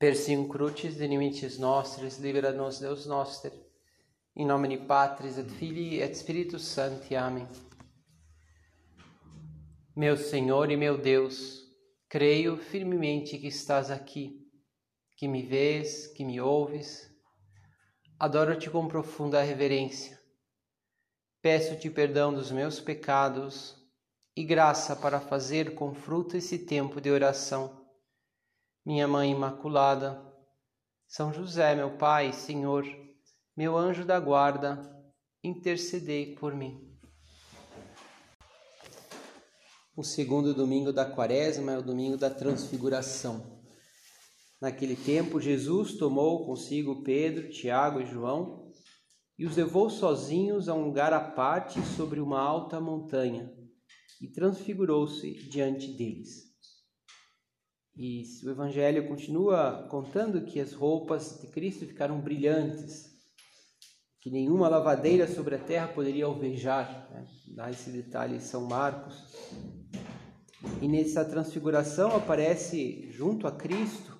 Persium crucis limites nostris, libera nos Deus noster. In nomine Patris et Filii et Spiritus Sancti. Amém. Meu Senhor e meu Deus, creio firmemente que estás aqui, que me vês, que me ouves. Adoro-te com profunda reverência. Peço-te perdão dos meus pecados e graça para fazer com fruto esse tempo de oração minha Mãe Imaculada, São José, meu Pai, Senhor, meu anjo da guarda, intercedei por mim. O segundo domingo da quaresma é o domingo da transfiguração. Naquele tempo, Jesus tomou consigo Pedro, Tiago e João e os levou sozinhos a um lugar à parte sobre uma alta montanha e transfigurou-se diante deles. E o Evangelho continua contando que as roupas de Cristo ficaram brilhantes, que nenhuma lavadeira sobre a terra poderia alvejar. Né? Dá esse detalhe em São Marcos. E nessa transfiguração aparece junto a Cristo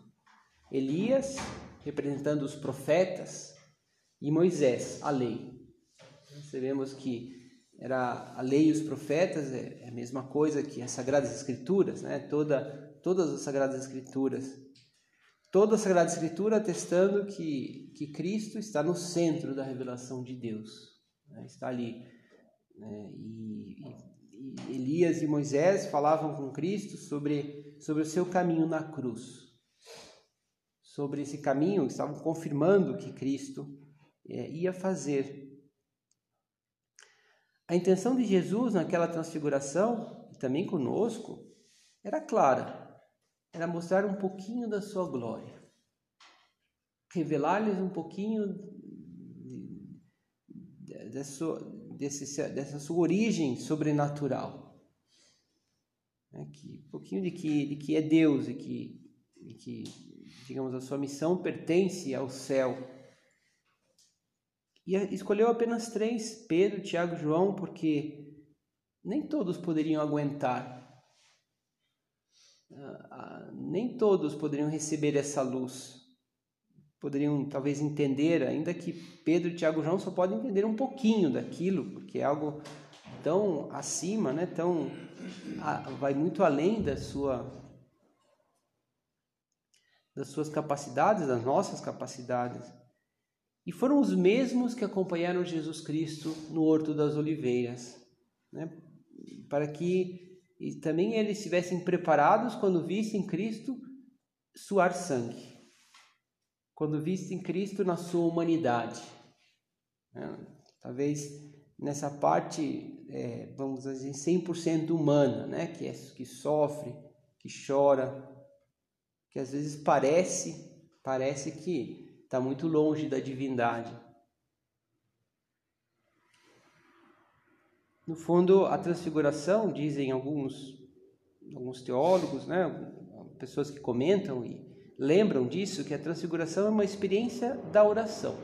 Elias, representando os profetas, e Moisés, a lei. Sabemos que era a lei e os profetas é, é a mesma coisa que as sagradas escrituras, né? Toda todas as Sagradas Escrituras. Toda a Sagrada Escritura atestando que, que Cristo está no centro da revelação de Deus. Né? Está ali. Né? E, e, Elias e Moisés falavam com Cristo sobre, sobre o seu caminho na cruz. Sobre esse caminho, estavam confirmando que Cristo é, ia fazer. A intenção de Jesus naquela transfiguração, e também conosco, era clara era mostrar um pouquinho da sua glória, revelar-lhes um pouquinho dessa, desse, dessa sua origem sobrenatural, né? que, um pouquinho de que, de que é Deus e que, de que, digamos, a sua missão pertence ao céu. E escolheu apenas três, Pedro, Tiago e João, porque nem todos poderiam aguentar nem todos poderiam receber essa luz. Poderiam talvez entender, ainda que Pedro, Tiago e João só podem entender um pouquinho daquilo, porque é algo tão acima, né? tão vai muito além da sua das suas capacidades, das nossas capacidades. E foram os mesmos que acompanharam Jesus Cristo no Horto das Oliveiras, né? para que e também eles estivessem preparados quando vissem Cristo suar sangue, quando vissem Cristo na sua humanidade. É, talvez nessa parte, é, vamos dizer, 100% humana, né? que, é, que sofre, que chora, que às vezes parece, parece que está muito longe da divindade. No fundo, a transfiguração, dizem alguns, alguns teólogos, né, pessoas que comentam e lembram disso, que a transfiguração é uma experiência da oração.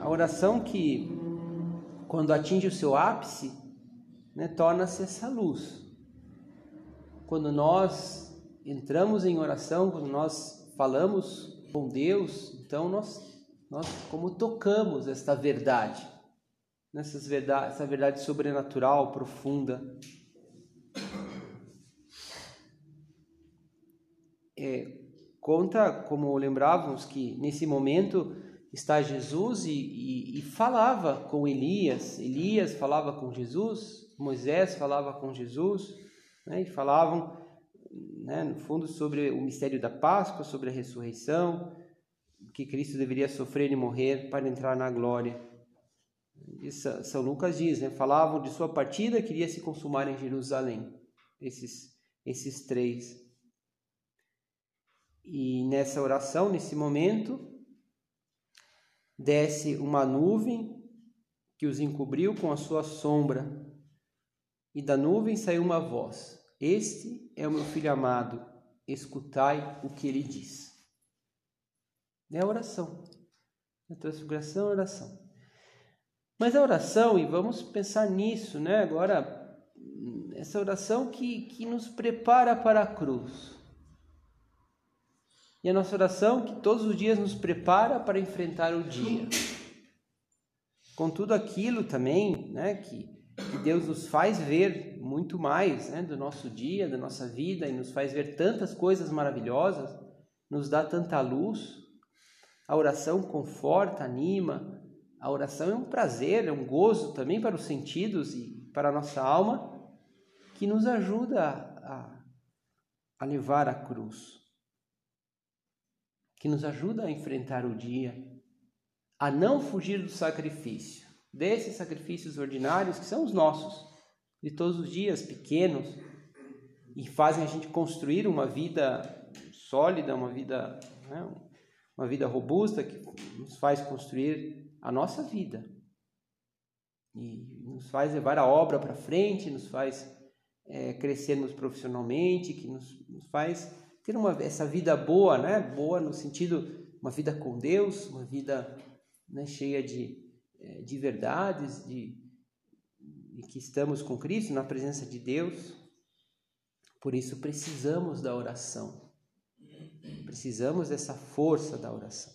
A oração que, quando atinge o seu ápice, né, torna-se essa luz. Quando nós entramos em oração, quando nós falamos com Deus, então nós nós como tocamos esta verdade, nessas verdade, essa verdade sobrenatural, profunda. É, conta, como lembrávamos, que nesse momento está Jesus e, e, e, falava com Elias, Elias falava com Jesus, Moisés falava com Jesus, né, e falavam, né, no fundo, sobre o mistério da Páscoa, sobre a ressurreição, que Cristo deveria sofrer e morrer para entrar na glória. Isso, São Lucas diz, né? falavam de sua partida que iria se consumar em Jerusalém. Esses, esses três. E nessa oração, nesse momento, desce uma nuvem que os encobriu com a sua sombra, e da nuvem saiu uma voz: Este é o meu filho amado, escutai o que ele diz. É a oração. A transfiguração é a oração. Mas a oração, e vamos pensar nisso, né? Agora, essa oração que, que nos prepara para a cruz. E a nossa oração que todos os dias nos prepara para enfrentar o dia. Com tudo aquilo também, né, que, que Deus nos faz ver muito mais né, do nosso dia, da nossa vida, e nos faz ver tantas coisas maravilhosas, nos dá tanta luz. A oração conforta, anima. A oração é um prazer, é um gozo também para os sentidos e para a nossa alma que nos ajuda a, a levar a cruz, que nos ajuda a enfrentar o dia, a não fugir do sacrifício, desses sacrifícios ordinários que são os nossos, de todos os dias, pequenos, e fazem a gente construir uma vida sólida, uma vida, né, uma vida robusta que nos faz construir a nossa vida e nos faz levar a obra para frente, nos faz é, crescermos profissionalmente, que nos, nos faz ter uma, essa vida boa, né? Boa no sentido, uma vida com Deus, uma vida né, cheia de, é, de verdades, de, de que estamos com Cristo, na presença de Deus. Por isso precisamos da oração. Precisamos dessa força da oração.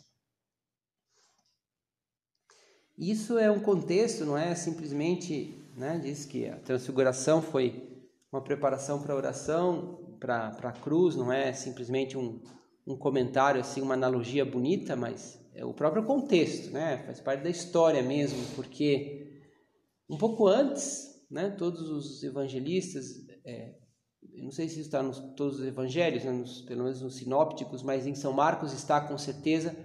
Isso é um contexto, não é simplesmente, né, diz que a transfiguração foi uma preparação para a oração, para a cruz, não é simplesmente um, um comentário, assim, uma analogia bonita, mas é o próprio contexto, né? faz parte da história mesmo, porque um pouco antes, né, todos os evangelistas, é, eu não sei se está nos todos os evangelhos, né, nos, pelo menos nos sinópticos, mas em São Marcos está com certeza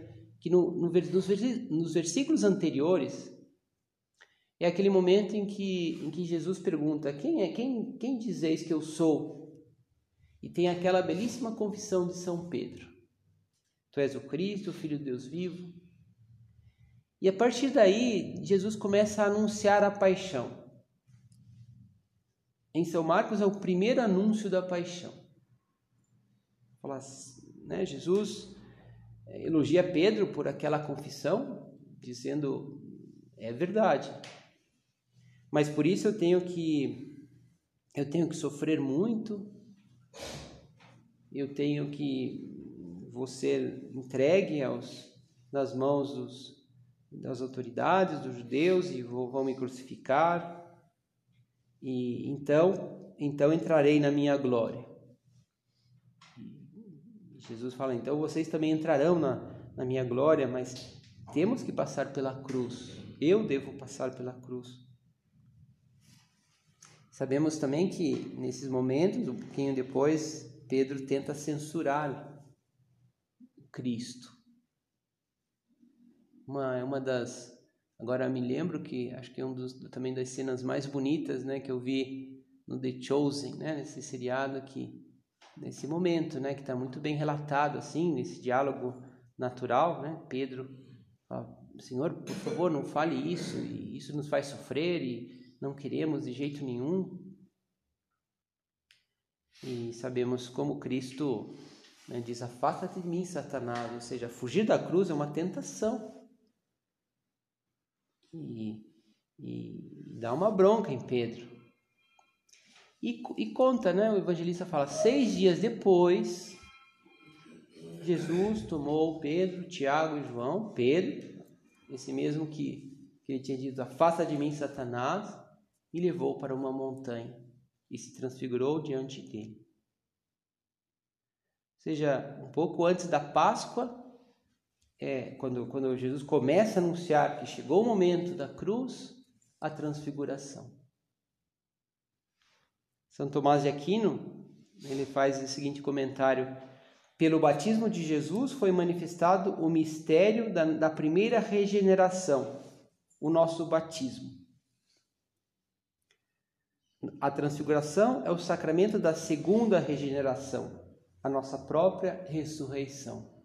que no, no, nos, versículos anteriores é aquele momento em que, em que Jesus pergunta: Quem é? Quem, quem dizeis que eu sou? E tem aquela belíssima confissão de São Pedro: Tu és o Cristo, o Filho de Deus vivo. E a partir daí, Jesus começa a anunciar a paixão. Em São Marcos é o primeiro anúncio da paixão. Fala, né, Jesus elogia Pedro por aquela confissão, dizendo: É verdade, mas por isso eu tenho que eu tenho que sofrer muito. Eu tenho que você entregue aos nas mãos dos, das autoridades dos judeus e vou, vão me crucificar. E então, então entrarei na minha glória. Jesus fala: então vocês também entrarão na, na minha glória, mas temos que passar pela cruz. Eu devo passar pela cruz. Sabemos também que nesses momentos, um pouquinho depois, Pedro tenta censurar Cristo. Uma, uma das. Agora me lembro que acho que é um dos também das cenas mais bonitas, né, que eu vi no The Chosen, né, nesse seriado aqui, nesse momento, né, que está muito bem relatado assim, nesse diálogo natural, né? Pedro fala, Senhor, por favor, não fale isso, e isso nos faz sofrer e não queremos de jeito nenhum. E sabemos como Cristo né, diz: Afasta-te de mim, Satanás. Ou seja, fugir da cruz é uma tentação. E, e dá uma bronca em Pedro. E, e conta, né? O evangelista fala: seis dias depois, Jesus tomou Pedro, Tiago e João, Pedro, esse mesmo que, que ele tinha dito: Afasta de mim, Satanás e levou para uma montanha e se transfigurou diante dele. Ou seja, um pouco antes da Páscoa, é, quando, quando Jesus começa a anunciar que chegou o momento da cruz, a transfiguração. São Tomás de Aquino, ele faz o seguinte comentário: pelo batismo de Jesus foi manifestado o mistério da, da primeira regeneração, o nosso batismo. A transfiguração é o sacramento da segunda regeneração, a nossa própria ressurreição.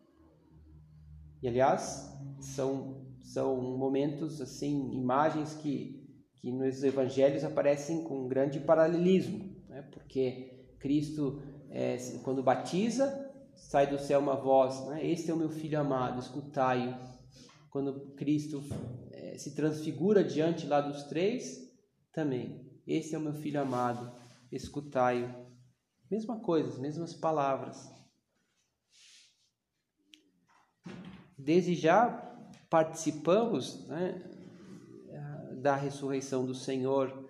E aliás, são, são momentos, assim, imagens que, que nos evangelhos aparecem com um grande paralelismo, né? porque Cristo, é, quando batiza, sai do céu uma voz, né? este é o meu filho amado, escutai-o. Quando Cristo é, se transfigura diante lá dos três, também esse é o meu filho amado, escutai-o. Mesma coisa, as mesmas palavras. Desde já participamos né, da ressurreição do Senhor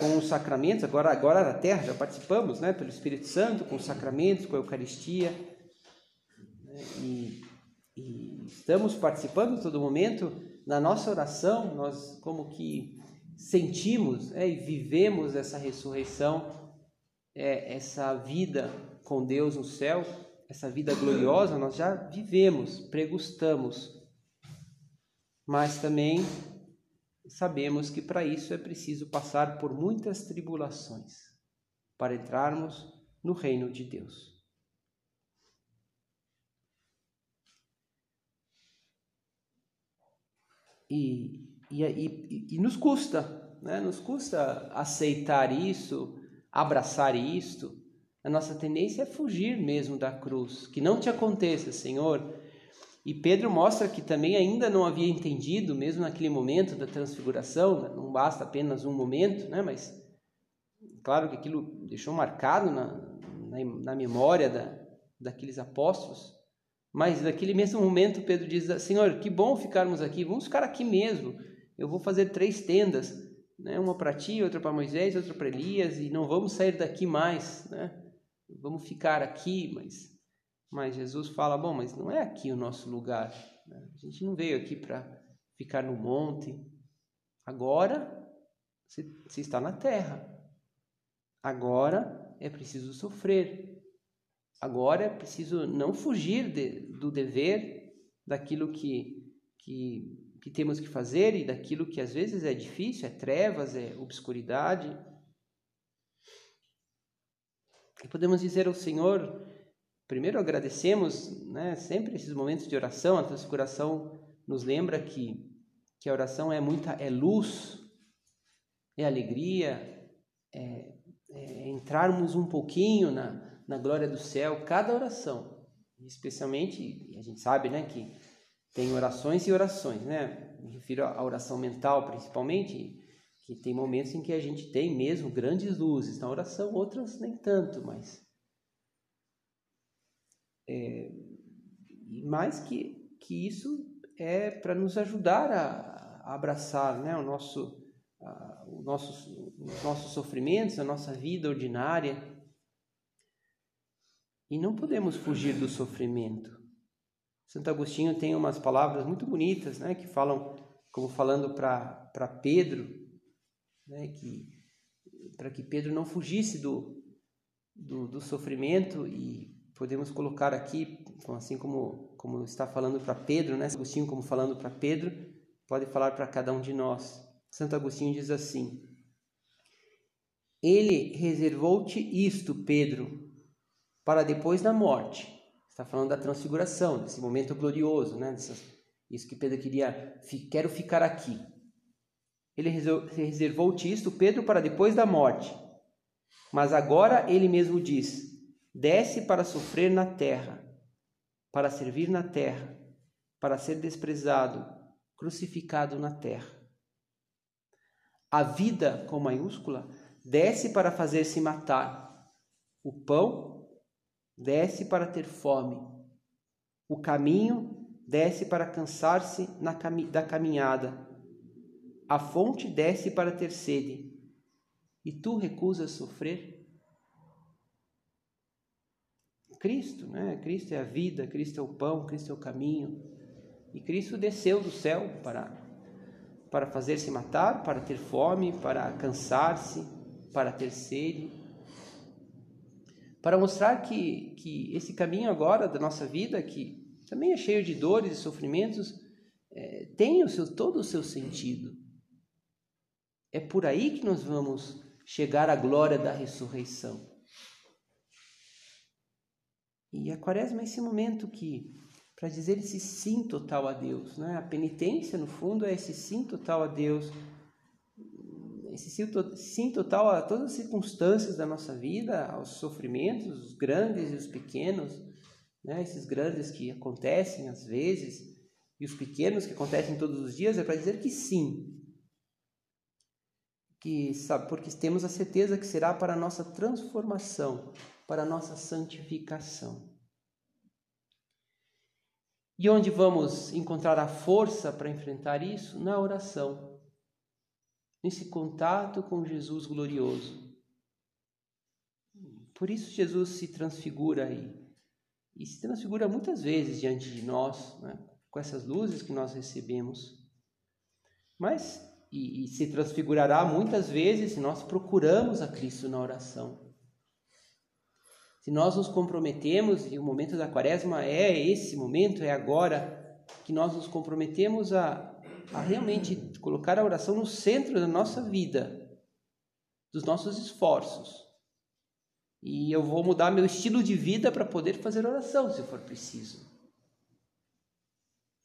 com os sacramentos, agora, agora na terra já participamos né, pelo Espírito Santo, com os sacramentos, com a Eucaristia. Né, e, e estamos participando todo momento. Na nossa oração, nós como que sentimos é, e vivemos essa ressurreição, é, essa vida com Deus no céu, essa vida gloriosa, nós já vivemos, pregustamos. Mas também sabemos que para isso é preciso passar por muitas tribulações para entrarmos no reino de Deus. E e, e, e nos custa, né? nos custa aceitar isso, abraçar isto. A nossa tendência é fugir mesmo da cruz. Que não te aconteça, Senhor. E Pedro mostra que também ainda não havia entendido, mesmo naquele momento da transfiguração, né? não basta apenas um momento, né? mas claro que aquilo deixou marcado na, na, na memória da, daqueles apóstolos. Mas naquele mesmo momento, Pedro diz: Senhor, que bom ficarmos aqui, vamos ficar aqui mesmo eu vou fazer três tendas, né? uma para ti, outra para Moisés, outra para Elias, e não vamos sair daqui mais, né? Vamos ficar aqui, mas, mas Jesus fala, bom, mas não é aqui o nosso lugar, né? a gente não veio aqui para ficar no monte, agora você, você está na terra, agora é preciso sofrer, agora é preciso não fugir de, do dever, daquilo que, que que temos que fazer e daquilo que às vezes é difícil, é trevas, é obscuridade. E podemos dizer ao Senhor, primeiro agradecemos, né, sempre esses momentos de oração, a transfiguração nos lembra que, que a oração é muita, é luz, é alegria, é, é entrarmos um pouquinho na, na glória do céu, cada oração, especialmente, a gente sabe, né, que tem orações e orações, né? Me refiro à oração mental, principalmente, que tem momentos em que a gente tem mesmo grandes luzes na oração, outras nem tanto, mas. É, mais que, que isso é para nos ajudar a, a, abraçar né, o nosso, a, o nosso, os nossos sofrimentos, a nossa vida ordinária. E não podemos fugir do sofrimento. Santo Agostinho tem umas palavras muito bonitas, né, que falam, como falando para Pedro, né, que para que Pedro não fugisse do, do, do, sofrimento e podemos colocar aqui, assim como, como está falando para Pedro, né, Agostinho como falando para Pedro, pode falar para cada um de nós. Santo Agostinho diz assim: Ele reservou-te isto, Pedro, para depois da morte Está falando da transfiguração, desse momento glorioso, né? Isso que Pedro queria, quero ficar aqui. Ele reservou-te isto, Pedro, para depois da morte. Mas agora ele mesmo diz: desce para sofrer na terra, para servir na terra, para ser desprezado, crucificado na terra. A vida, com maiúscula, desce para fazer-se matar. O pão desce para ter fome. O caminho desce para cansar-se da caminhada. A fonte desce para ter sede. E tu recusas sofrer? Cristo, né? Cristo é a vida, Cristo é o pão, Cristo é o caminho. E Cristo desceu do céu para para fazer-se matar, para ter fome, para cansar-se, para ter sede para mostrar que, que esse caminho agora da nossa vida, que também é cheio de dores e sofrimentos, é, tem o seu, todo o seu sentido. É por aí que nós vamos chegar à glória da ressurreição. E a quaresma é esse momento que, para dizer esse sim total a Deus, né? a penitência, no fundo, é esse sim total a Deus esse sim total a todas as circunstâncias da nossa vida, aos sofrimentos, os grandes e os pequenos, né? esses grandes que acontecem às vezes e os pequenos que acontecem todos os dias, é para dizer que sim. Que sabe, porque temos a certeza que será para a nossa transformação, para a nossa santificação. E onde vamos encontrar a força para enfrentar isso? Na oração. Nesse contato com Jesus glorioso. Por isso Jesus se transfigura aí. E se transfigura muitas vezes diante de nós, né? com essas luzes que nós recebemos. Mas, e, e se transfigurará muitas vezes se nós procuramos a Cristo na oração. Se nós nos comprometemos, e o momento da quaresma é esse momento, é agora, que nós nos comprometemos a, a realmente colocar a oração no centro da nossa vida, dos nossos esforços. E eu vou mudar meu estilo de vida para poder fazer oração, se for preciso.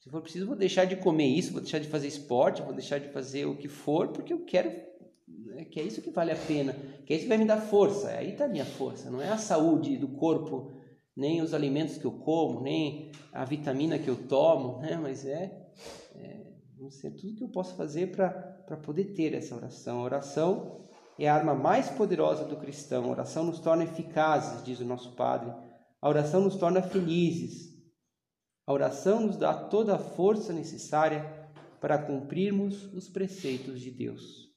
Se for preciso, vou deixar de comer isso, vou deixar de fazer esporte, vou deixar de fazer o que for, porque eu quero né, que é isso que vale a pena, que é isso que vai me dar força. Aí está a minha força, não é a saúde do corpo, nem os alimentos que eu como, nem a vitamina que eu tomo, né? mas é, é ser tudo que eu posso fazer para poder ter essa oração. A oração é a arma mais poderosa do cristão. A oração nos torna eficazes, diz o nosso Padre. A oração nos torna felizes. A oração nos dá toda a força necessária para cumprirmos os preceitos de Deus.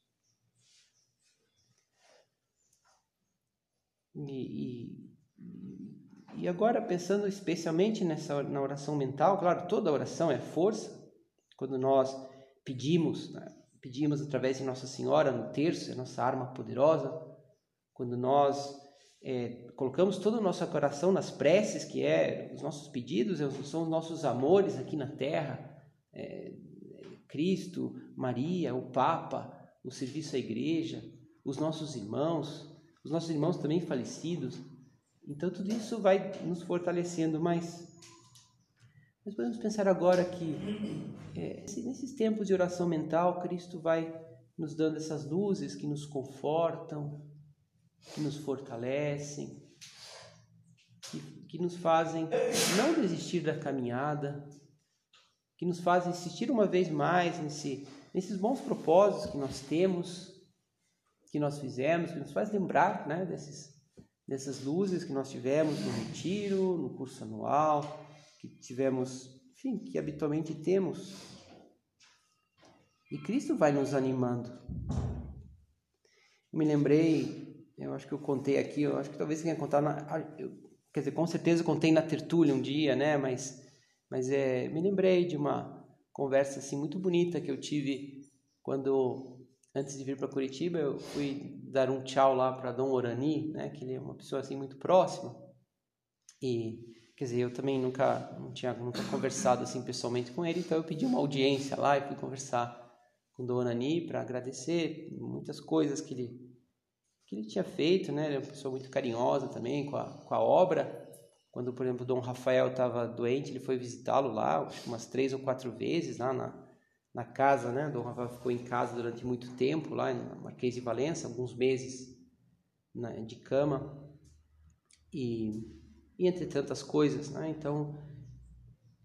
E, e, e agora, pensando especialmente nessa, na oração mental, claro, toda oração é força. Quando nós pedimos, né, pedimos através de Nossa Senhora no terço, é nossa arma poderosa. Quando nós é, colocamos todo o nosso coração nas preces, que é os nossos pedidos, são os nossos amores aqui na terra, é, Cristo, Maria, o Papa, o serviço à igreja, os nossos irmãos, os nossos irmãos também falecidos. Então tudo isso vai nos fortalecendo, mas nós podemos pensar agora que é, nesses tempos de oração mental, Cristo vai nos dando essas luzes que nos confortam, que nos fortalecem, que, que nos fazem não desistir da caminhada, que nos fazem insistir uma vez mais nesse, nesses bons propósitos que nós temos que nós fizemos, que nos faz lembrar né, desses, dessas luzes que nós tivemos no retiro, no curso anual, que tivemos, enfim, que habitualmente temos. E Cristo vai nos animando. Me lembrei, eu acho que eu contei aqui, eu acho que talvez tenha contado, na, eu, quer dizer, com certeza eu contei na tertúlia um dia, né? Mas, mas é, me lembrei de uma conversa assim muito bonita que eu tive quando antes de vir para Curitiba, eu fui dar um tchau lá para Dom Orani, né, que ele é uma pessoa assim muito próxima. E quer dizer, eu também nunca não tinha nunca conversado assim pessoalmente com ele, então eu pedi uma audiência lá e fui conversar com Dom Orani para agradecer muitas coisas que ele que ele tinha feito, né? Ele é uma pessoa muito carinhosa também com a, com a obra. Quando, por exemplo, Dom Rafael estava doente, ele foi visitá-lo lá, acho que umas três ou quatro vezes lá na, na casa, né? Dom Rafael ficou em casa durante muito tempo, lá em Marquês de Valença, alguns meses né, de cama, e, e, entre tantas coisas, né? Então,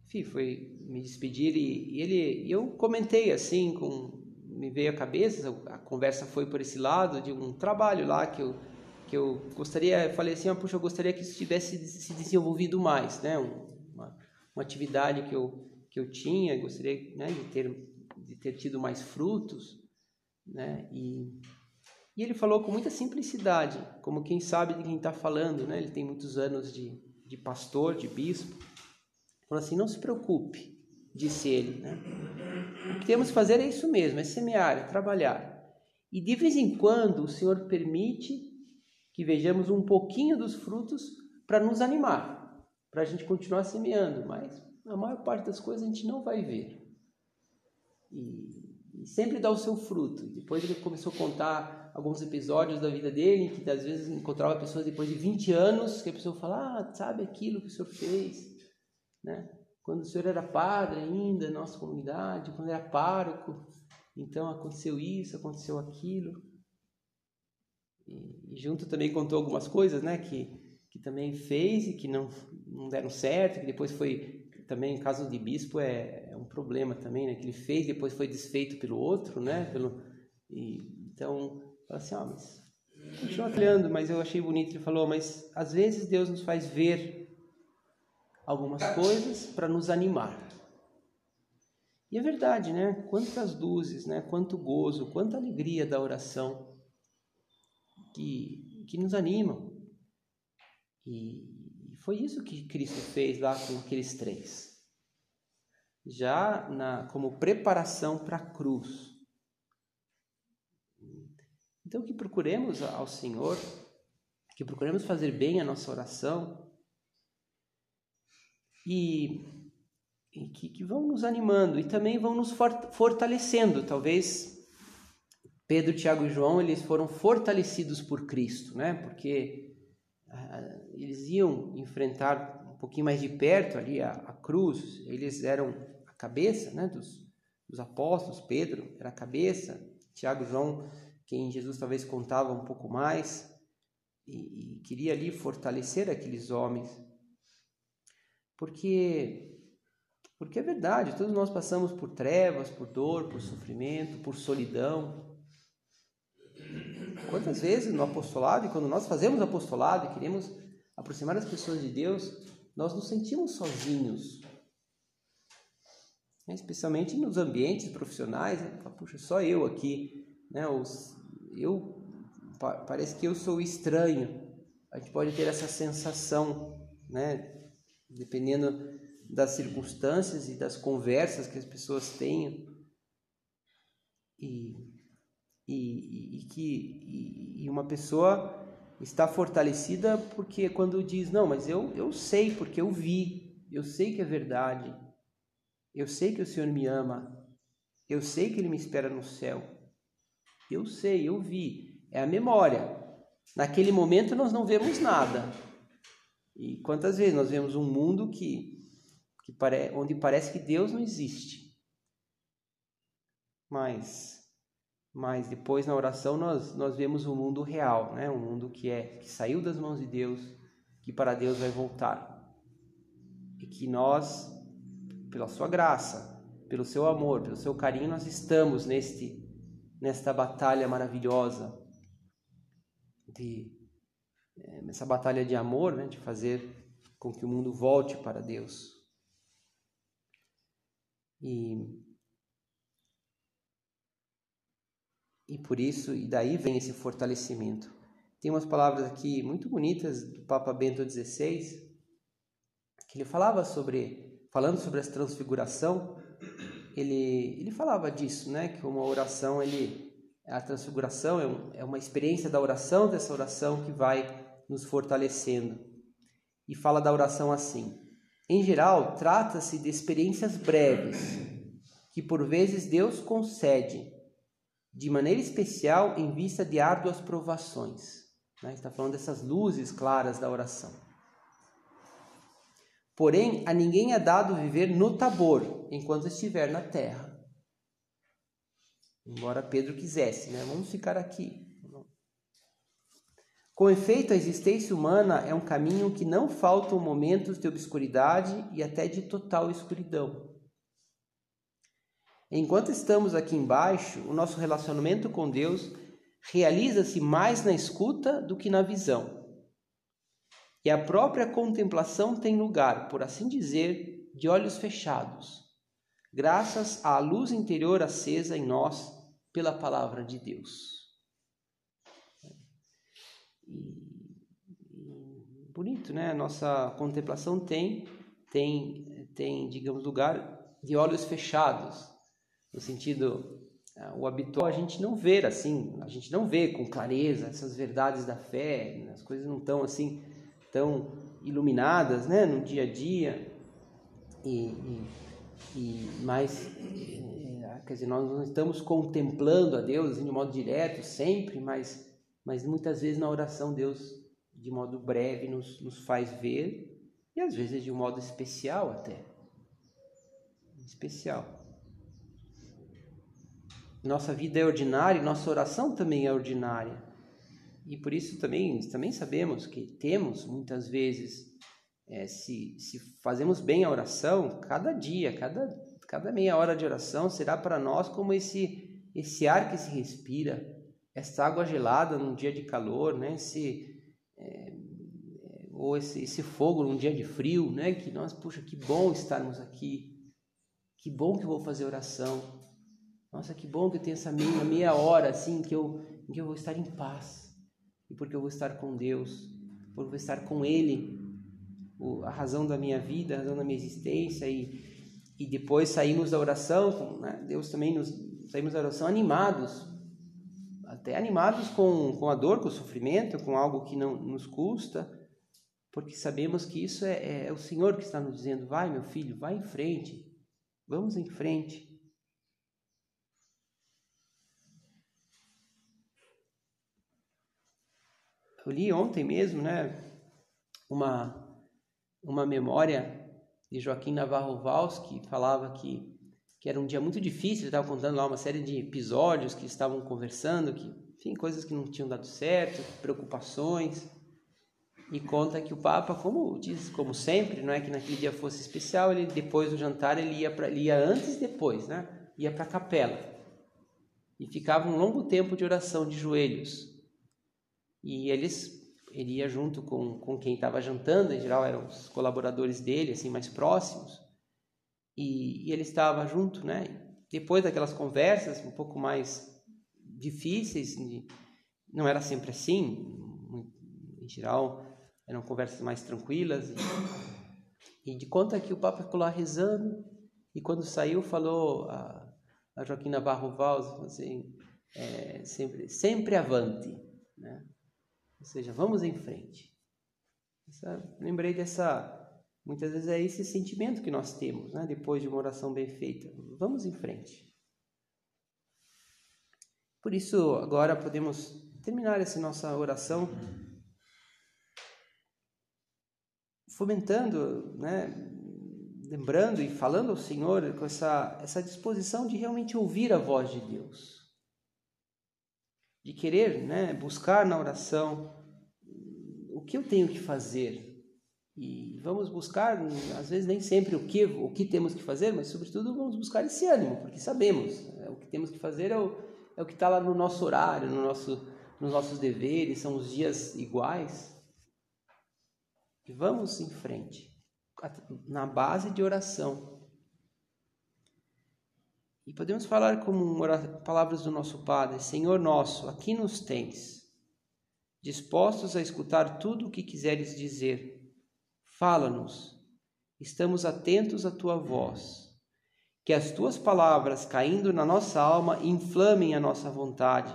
enfim, foi me despedir e, e ele, e eu comentei assim, com, me veio à cabeça, a conversa foi por esse lado de um trabalho lá que eu que eu gostaria, eu falei assim, ah, puxa, eu gostaria que isso tivesse se desenvolvido mais, né? Uma, uma atividade que eu que eu tinha, gostaria né, de ter de ter tido mais frutos, né? E, e ele falou com muita simplicidade, como quem sabe de quem está falando, né? Ele tem muitos anos de, de pastor, de bispo. Falou assim: não se preocupe, disse ele, né? O que temos que fazer é isso mesmo, é semear, é trabalhar. E de vez em quando o Senhor permite que vejamos um pouquinho dos frutos para nos animar, para a gente continuar semeando, mas a maior parte das coisas a gente não vai ver e, e, sempre dá o seu fruto. Depois ele começou a contar alguns episódios da vida dele, que às vezes encontrava pessoas depois de 20 anos, que a pessoa fala, ah, sabe aquilo que o senhor fez, né? Quando o senhor era padre ainda, nossa comunidade, quando era pároco, então aconteceu isso, aconteceu aquilo. E, e junto também contou algumas coisas, né, que, que também fez e que não, não deram certo, que depois foi também, em caso de bispo, é, é, um problema também, né? Que ele fez, depois foi desfeito pelo outro, né? Pelo, e Então, fala assim, ó, mas continua olhando, mas eu achei bonito, ele falou, mas às vezes Deus nos faz ver algumas coisas para nos animar. E é verdade, né? Quantas luzes, né? Quanto gozo, quanta alegria da oração que, que nos animam. E foi isso que Cristo fez lá com aqueles três. Já na, como preparação para a cruz. Então que procuremos ao Senhor, que procuremos fazer bem a nossa oração e e que, que vão nos animando e também vão nos fortalecendo. Talvez Pedro, Tiago e João eles foram fortalecidos por Cristo, né? Porque ah, eles iam enfrentar um pouquinho mais de perto ali a, a cruz. Eles eram a cabeça, né? Dos, dos apóstolos. Pedro era a cabeça. Tiago e João, quem Jesus talvez contava um pouco mais e, e queria ali fortalecer aqueles homens, porque porque é verdade, todos nós passamos por trevas, por dor, por sofrimento, por solidão. Quantas vezes no apostolado, e quando nós fazemos apostolado e queremos aproximar as pessoas de Deus, nós nos sentimos sozinhos. Né? Especialmente nos ambientes profissionais, né? puxa, só eu aqui, né? Eu parece que eu sou estranho. A gente pode ter essa sensação, né? Dependendo das circunstâncias e das conversas que as pessoas tenham e, e, e que e, uma pessoa está fortalecida porque quando diz não mas eu, eu sei porque eu vi eu sei que é verdade eu sei que o Senhor me ama eu sei que Ele me espera no céu eu sei eu vi é a memória. Naquele momento nós não vemos nada e quantas vezes nós vemos um mundo que que pare... onde parece que Deus não existe. Mas, mas depois na oração nós, nós vemos um mundo real, né? um mundo que é que saiu das mãos de Deus, que para Deus vai voltar. E que nós, pela sua graça, pelo seu amor, pelo seu carinho, nós estamos neste nesta batalha maravilhosa de eh, essa batalha de amor, né, de fazer com que o mundo volte para Deus. E, e por isso, e daí vem esse fortalecimento. Tem umas palavras aqui muito bonitas do Papa Bento XVI, que ele falava sobre, falando sobre a transfiguração, ele, ele falava disso, né? Que uma oração, ele, a transfiguração é, um, é uma experiência da oração, dessa oração que vai nos fortalecendo. E fala da oração assim: em geral, trata-se de experiências breves, que por vezes Deus concede, de maneira especial em vista de árduas provações. Né? Está falando dessas luzes claras da oração. Porém, a ninguém é dado viver no Tabor enquanto estiver na terra. Embora Pedro quisesse, né? Vamos ficar aqui. Com efeito, a existência humana é um caminho que não faltam momentos de obscuridade e até de total escuridão. Enquanto estamos aqui embaixo, o nosso relacionamento com Deus realiza-se mais na escuta do que na visão. E a própria contemplação tem lugar, por assim dizer, de olhos fechados, graças à luz interior acesa em nós pela palavra de Deus. E, bonito, né? A nossa contemplação tem, tem, tem, digamos, lugar de olhos fechados, no sentido ah, o habitual a gente não vê assim, a gente não vê com clareza essas verdades da fé, as coisas não estão assim tão iluminadas, né, no dia a dia e, e, e mais eh, quer dizer nós não estamos contemplando a Deus assim, de modo direto sempre, mas mas muitas vezes na oração Deus, de modo breve, nos, nos faz ver, e às vezes de um modo especial até. Especial. Nossa vida é ordinária, nossa oração também é ordinária. E por isso também, também sabemos que temos muitas vezes, é, se, se fazemos bem a oração, cada dia, cada, cada meia hora de oração será para nós como esse, esse ar que se respira, essa água gelada num dia de calor, né? Esse, é, ou esse, esse fogo num dia de frio, né? Que nós, puxa, que bom estarmos aqui. Que bom que eu vou fazer oração. Nossa, que bom que eu tenho essa meia, meia hora assim que eu, que eu vou estar em paz. E porque eu vou estar com Deus, porque eu vou estar com Ele, a razão da minha vida, a razão da minha existência e e depois saímos da oração, né? Deus também nos saímos da oração animados, até animados com, com a dor, com o sofrimento, com algo que não nos custa, porque sabemos que isso é, é, é o Senhor que está nos dizendo: vai, meu filho, vai em frente, vamos em frente. Eu li ontem mesmo, né, uma, uma memória de Joaquim Navarro Valls, que falava que, que era um dia muito difícil, ele estava contando lá uma série de episódios que estavam conversando, que, enfim, coisas que não tinham dado certo, preocupações. E conta que o Papa, como diz, como sempre, não é que naquele dia fosse especial, ele depois do jantar ele ia para ia antes e depois, né? Ia para a capela. E ficava um longo tempo de oração de joelhos. E eles ele ia junto com, com quem estava jantando, em geral eram os colaboradores dele, assim, mais próximos, e, e ele estava junto, né? Depois daquelas conversas um pouco mais difíceis, não era sempre assim, em geral eram conversas mais tranquilas, e, e de conta que o Papa ficou lá rezando, e quando saiu falou a, a Joaquim Navarro Valls, assim, é, sempre, sempre avante, né? Ou seja, vamos em frente. Essa, lembrei dessa. Muitas vezes é esse sentimento que nós temos, né? depois de uma oração bem feita. Vamos em frente. Por isso, agora podemos terminar essa nossa oração fomentando, né? lembrando e falando ao Senhor com essa, essa disposição de realmente ouvir a voz de Deus de querer né, buscar na oração o que eu tenho que fazer. E vamos buscar, às vezes nem sempre o que, o que temos que fazer, mas sobretudo vamos buscar esse ânimo, porque sabemos, né, o que temos que fazer é o, é o que está lá no nosso horário, no nosso, nos nossos deveres, são os dias iguais. E vamos em frente, na base de oração. E podemos falar como palavras do nosso Padre: Senhor nosso, aqui nos tens, dispostos a escutar tudo o que quiseres dizer. Fala-nos, estamos atentos à tua voz. Que as tuas palavras, caindo na nossa alma, inflamem a nossa vontade,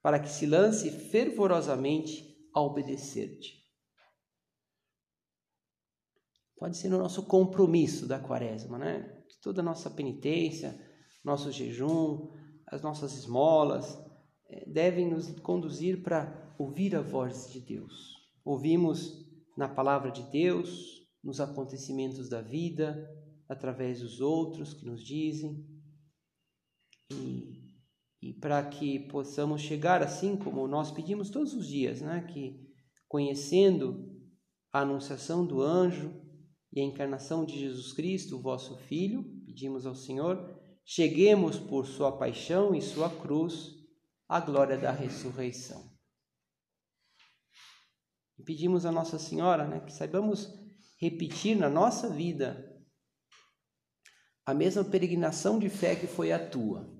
para que se lance fervorosamente a obedecer-te. Pode ser o nosso compromisso da quaresma, né? Toda a nossa penitência, nosso jejum, as nossas esmolas, eh, devem nos conduzir para ouvir a voz de Deus. Ouvimos na palavra de Deus, nos acontecimentos da vida, através dos outros que nos dizem, e, e para que possamos chegar assim como nós pedimos todos os dias, né? que conhecendo a anunciação do anjo e a encarnação de Jesus Cristo, o vosso Filho, pedimos ao Senhor cheguemos por sua paixão e sua cruz à glória da ressurreição. E pedimos a Nossa Senhora né, que saibamos repetir na nossa vida a mesma peregrinação de fé que foi a tua.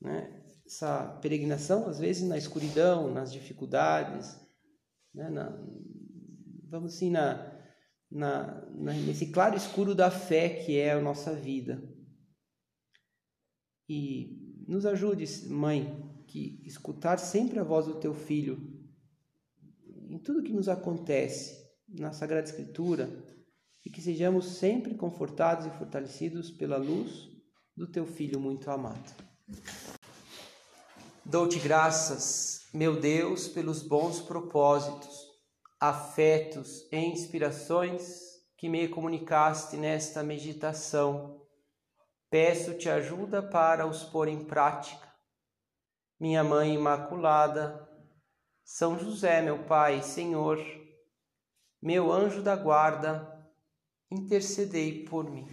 Né? Essa peregrinação, às vezes, na escuridão, nas dificuldades, né? na, vamos assim, na, na, nesse claro escuro da fé que é a nossa vida. E nos ajude, mãe, que escutar sempre a voz do teu filho em tudo que nos acontece na Sagrada Escritura e que sejamos sempre confortados e fortalecidos pela luz do teu filho muito amado. Dou-te graças, meu Deus, pelos bons propósitos, afetos e inspirações que me comunicaste nesta meditação Peço-te ajuda para os pôr em prática. Minha Mãe Imaculada, São José, meu Pai, Senhor, meu anjo da guarda, intercedei por mim.